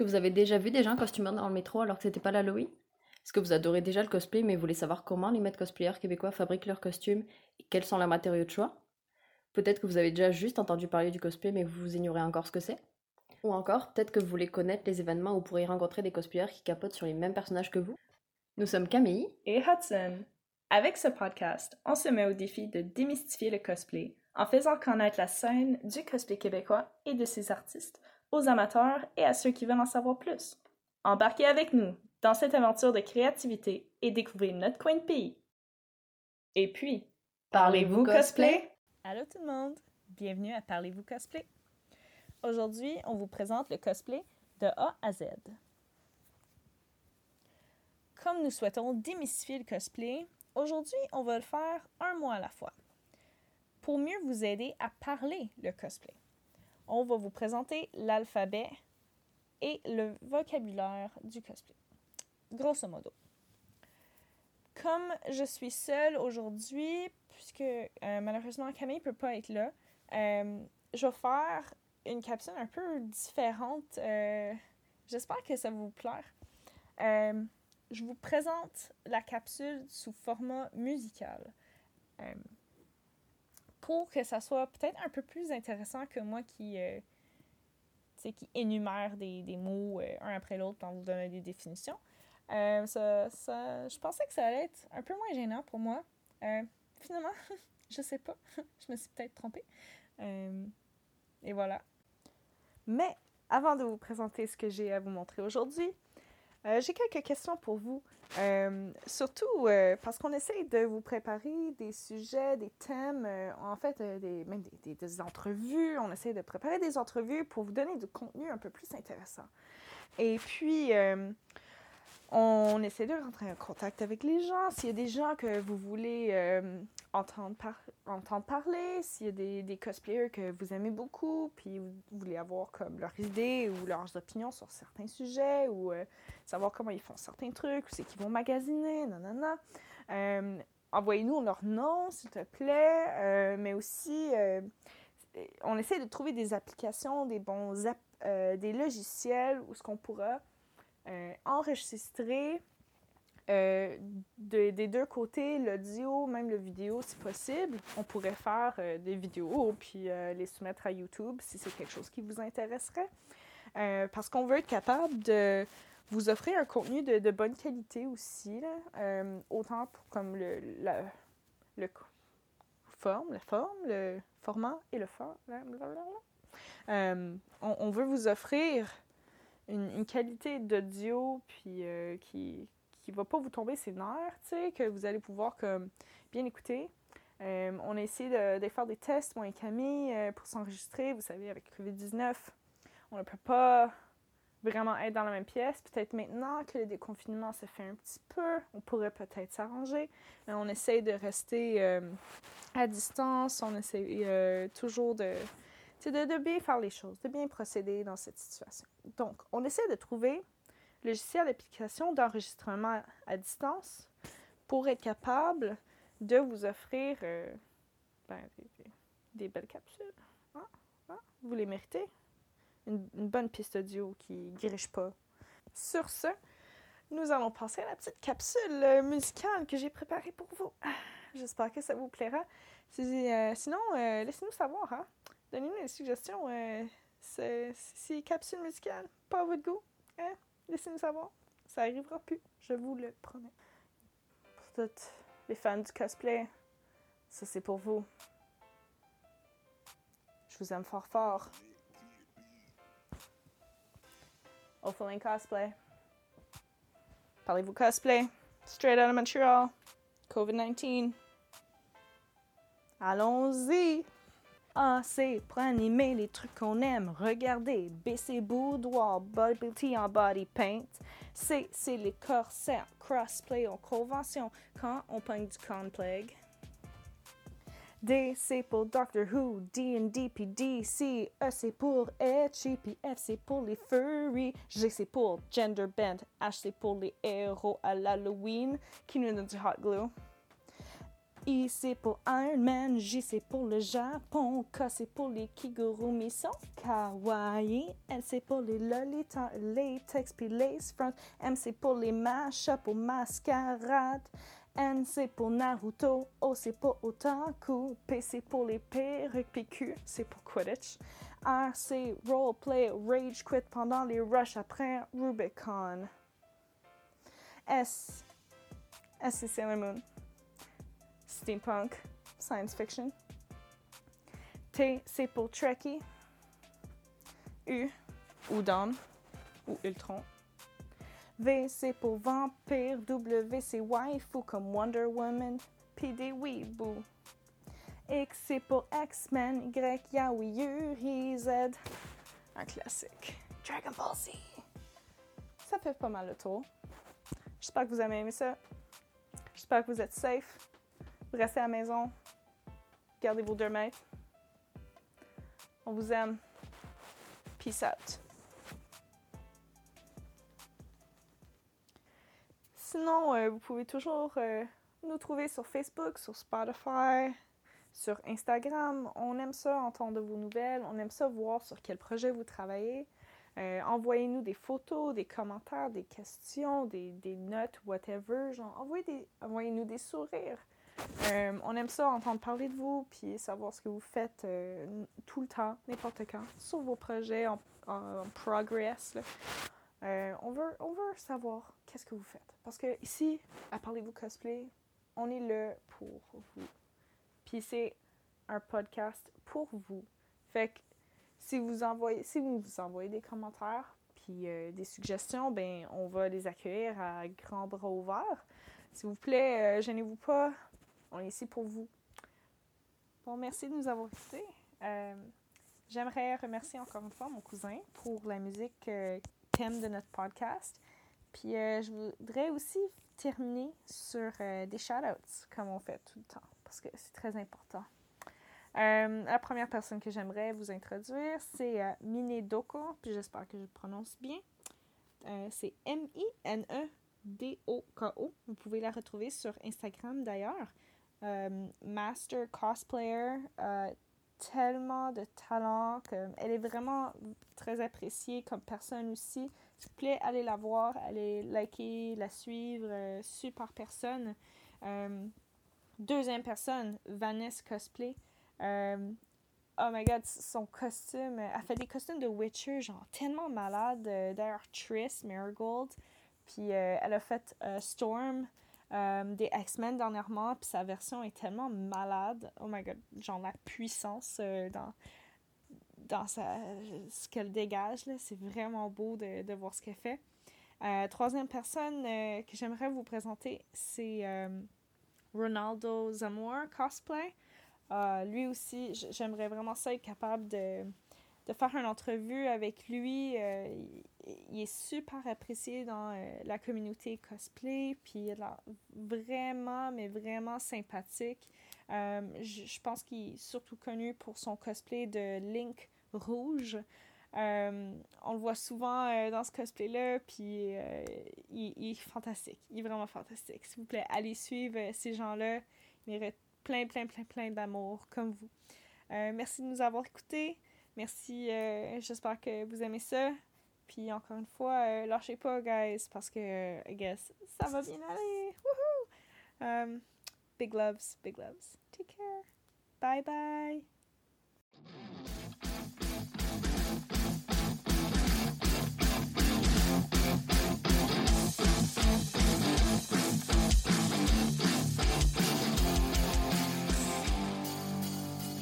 Que vous avez déjà vu des gens costumés dans le métro alors que c'était pas l'Halloween? Est-ce que vous adorez déjà le cosplay mais voulez savoir comment les maîtres cosplayers québécois fabriquent leurs costumes et quels sont leurs matériaux de choix? Peut-être que vous avez déjà juste entendu parler du cosplay mais vous ignorez encore ce que c'est? Ou encore, peut-être que vous voulez connaître les événements où vous pourrez rencontrer des cosplayers qui capotent sur les mêmes personnages que vous? Nous sommes Camille et Hudson. Avec ce podcast, on se met au défi de démystifier le cosplay en faisant connaître la scène du cosplay québécois et de ses artistes aux amateurs et à ceux qui veulent en savoir plus. Embarquez avec nous dans cette aventure de créativité et découvrez notre coin de pays. Et puis, parlez-vous cosplay? Allô tout le monde, bienvenue à Parlez-vous cosplay. Aujourd'hui, on vous présente le cosplay de A à Z. Comme nous souhaitons démystifier le cosplay, aujourd'hui, on va le faire un mois à la fois pour mieux vous aider à parler le cosplay on va vous présenter l'alphabet et le vocabulaire du cosplay. Grosso modo. Comme je suis seule aujourd'hui, puisque euh, malheureusement Camille ne peut pas être là, euh, je vais faire une capsule un peu différente. Euh, j'espère que ça va vous plaire. je vous présente la capsule sous format musical pour que ça soit peut-être un peu plus intéressant que moi qui, euh, qui énumère des, des mots euh, un après l'autre pour vous donner des définitions. Euh, ça, ça, je pensais que ça allait être un peu moins gênant pour moi. finalement, je sais pas. je me suis peut-être trompée. et voilà. Mais avant de vous présenter ce que j'ai à vous montrer aujourd'hui, j'ai quelques questions pour vous euh, surtout euh, parce qu'on essaye de vous préparer des sujets, des thèmes, euh, en fait, des, même des, des, entrevues. On essaie de préparer des entrevues pour vous donner du contenu un peu plus intéressant. Et puis, on essaie de rentrer en contact avec les gens. S'il y a des gens que vous voulez entendre, entendre parler, s'il y a des, des, cosplayers que vous aimez beaucoup, puis vous voulez avoir comme leurs idées ou leurs opinions sur certains sujets, ou savoir comment ils font certains trucs, où c'est qu'ils vont magasiner, nanana. Euh, Envoyez-nous leur nom, s'il te plaît, euh, mais aussi, euh, on essaie de trouver des applications, des bons euh, des logiciels où ce qu'on pourra enregistrer des deux côtés, l'audio, même le vidéo si possible. On pourrait faire des vidéos puis les soumettre à YouTube si c'est quelque chose qui vous intéresserait. parce qu'on veut être capable de vous offrez un contenu de, bonne qualité aussi, euh, autant pour comme le, le forme, la forme, le format et le. Euh, on, on, veut vous offrir une, qualité d'audio puis euh, qui qui va pas vous tomber ses nerfs, tu que vous allez pouvoir comme bien écouter. Euh, on a essayé de, faire des tests, moi et Camille, euh, pour s'enregistrer. Vous savez, avec COVID-19, on ne peut pas vraiment être dans la même pièce. Peut-être maintenant que le déconfinement se fait un petit peu, on pourrait peut-être s'arranger. Mais on essaye de rester euh, à distance, on essaie euh, toujours de, de, de bien faire les choses, de bien procéder dans cette situation. Donc, on essaie de trouver logiciel d'application d'enregistrement à distance pour être capable de vous offrir euh, ben, des, belles capsules. Hein? Hein? Vous les méritez une, bonne piste audio qui dirige pas. Sur ce, nous allons passer à la petite capsule euh, musicale que j'ai préparée pour vous. Ah, j'espère que ça vous plaira. Euh, sinon, laissez-nous savoir. Hein? Donnez-nous des suggestions. si capsule musicale, pas à votre goût, hein? laissez-nous savoir. Ça arrivera plus, je vous le promets. Pour toutes les fans du cosplay, ça c'est pour vous. Je vous aime fort fort. Ophaline cosplay. Parlez-vous cosplay? Straight out of Montreal. COVID-19. Allons-y! A, c'est pour animer les trucs qu'on aime. Regardez, BC Boudoir, Body en body paint. C, c'est les corsets crossplay en convention quand on pogne du plague. D, c'est pour Doctor Who, D and D, puis D, C, E, c'est pour Etchy, puis F, c'est pour les furry, G, c'est pour Gender Bend, H, c'est pour les héros à l'Halloween qui nous donnent du hot glue? I c'est pour Iron Man, J c'est pour le Japon, K c'est pour les kigurumi kawaii, L c'est pour les lolita, latex puis lace front, M c'est pour les mashup ou mascarade, N c'est pour Naruto, O c'est pour otaku, P c'est pour les perruques, puis c'est pour Quidditch, R c'est roleplay, rage quit pendant les rushs après Rubicon, S, S c'est Sailor Moon steampunk, science fiction. T, c'est pour Trekkie. U, Udon ou Ultron. V, c'est pour vampire. W, c'est waifu comme Wonder Woman. P, des weeboo. X, c'est pour X-Men. Y, Yaoi, Yuri, Z. Un classique. Dragon Ball Z. Ça fait pas mal le tour. J'espère que vous avez aimé ça. J'espère que vous êtes safe. Restez à la maison. Gardez vos deux mètres. On vous aime. Peace out. Sinon, euh, vous pouvez toujours euh, nous trouver sur Facebook, sur Spotify, sur Instagram. On aime ça entendre vos nouvelles. On aime ça voir sur quel projet vous travaillez. Euh, envoyez-nous des photos, des commentaires, des questions, des, des notes, whatever. Genre, envoyez-nous envoyez des sourires. Euh, on aime ça, entendre parler de vous, puis savoir ce que vous faites euh, tout le temps, n'importe quand, sur vos projets en, progress. Euh, on, veut, on veut savoir qu'est-ce que vous faites. Parce que ici, à Parlez-vous Cosplay, on est là pour vous. Puis c'est un podcast pour vous. Fait que si vous envoyez, si vous nous envoyez des commentaires, puis des suggestions, ben on va les accueillir à grands bras ouverts. S'il vous plaît, gênez-vous pas, on est ici pour vous. Bon, merci de nous avoir écoutés. Euh, j'aimerais remercier encore une fois mon cousin pour la musique euh, thème de notre podcast. Puis euh, je voudrais aussi terminer sur des shout-outs, comme on fait tout le temps, parce que c'est très important. la première personne que j'aimerais vous introduire, c'est Minedoko, puis j'espère que je prononce bien. c'est M-I-N-E-D-O-K-O. Vous pouvez la retrouver sur Instagram d'ailleurs. Euh, master cosplayer, euh, tellement de talent, elle est vraiment très appréciée comme personne aussi. S'il vous plaît, allez la voir, allez liker, la suivre, euh, super personne. deuxième personne, Vanessa Cosplay. oh my god, son costume, elle fait des costumes de Witcher, genre tellement malade. D'ailleurs, Triss Marigold. Puis elle a fait Storm. Euh, des X-Men dernièrement, puis sa version est tellement malade. Oh my god, genre la puissance euh, dans, dans ce qu'elle dégage, c'est vraiment beau de, de, voir ce qu'elle fait. Euh, troisième personne que j'aimerais vous présenter, c'est Ronaldo Zamora Cosplay. lui aussi, j'aimerais vraiment ça être capable de de faire une entrevue avec lui. Il, est super apprécié dans euh, la communauté cosplay, puis il est vraiment, mais vraiment sympathique. Euh, je, pense qu'il est surtout connu pour son cosplay de Link Rouge. on le voit souvent dans ce cosplay-là, puis il, il, est fantastique. Il est vraiment fantastique. S'il vous plaît, allez suivre ces gens-là. Ils méritent plein, plein, plein, plein d'amour, comme vous. merci de nous avoir écoutés. Merci, euh, j'espère que vous aimez ça. Puis encore une fois, euh, lâchez pas, guys, parce que, I guess, ça va bien aller. Woohoo! Um, big loves, big loves. Take care. Bye bye.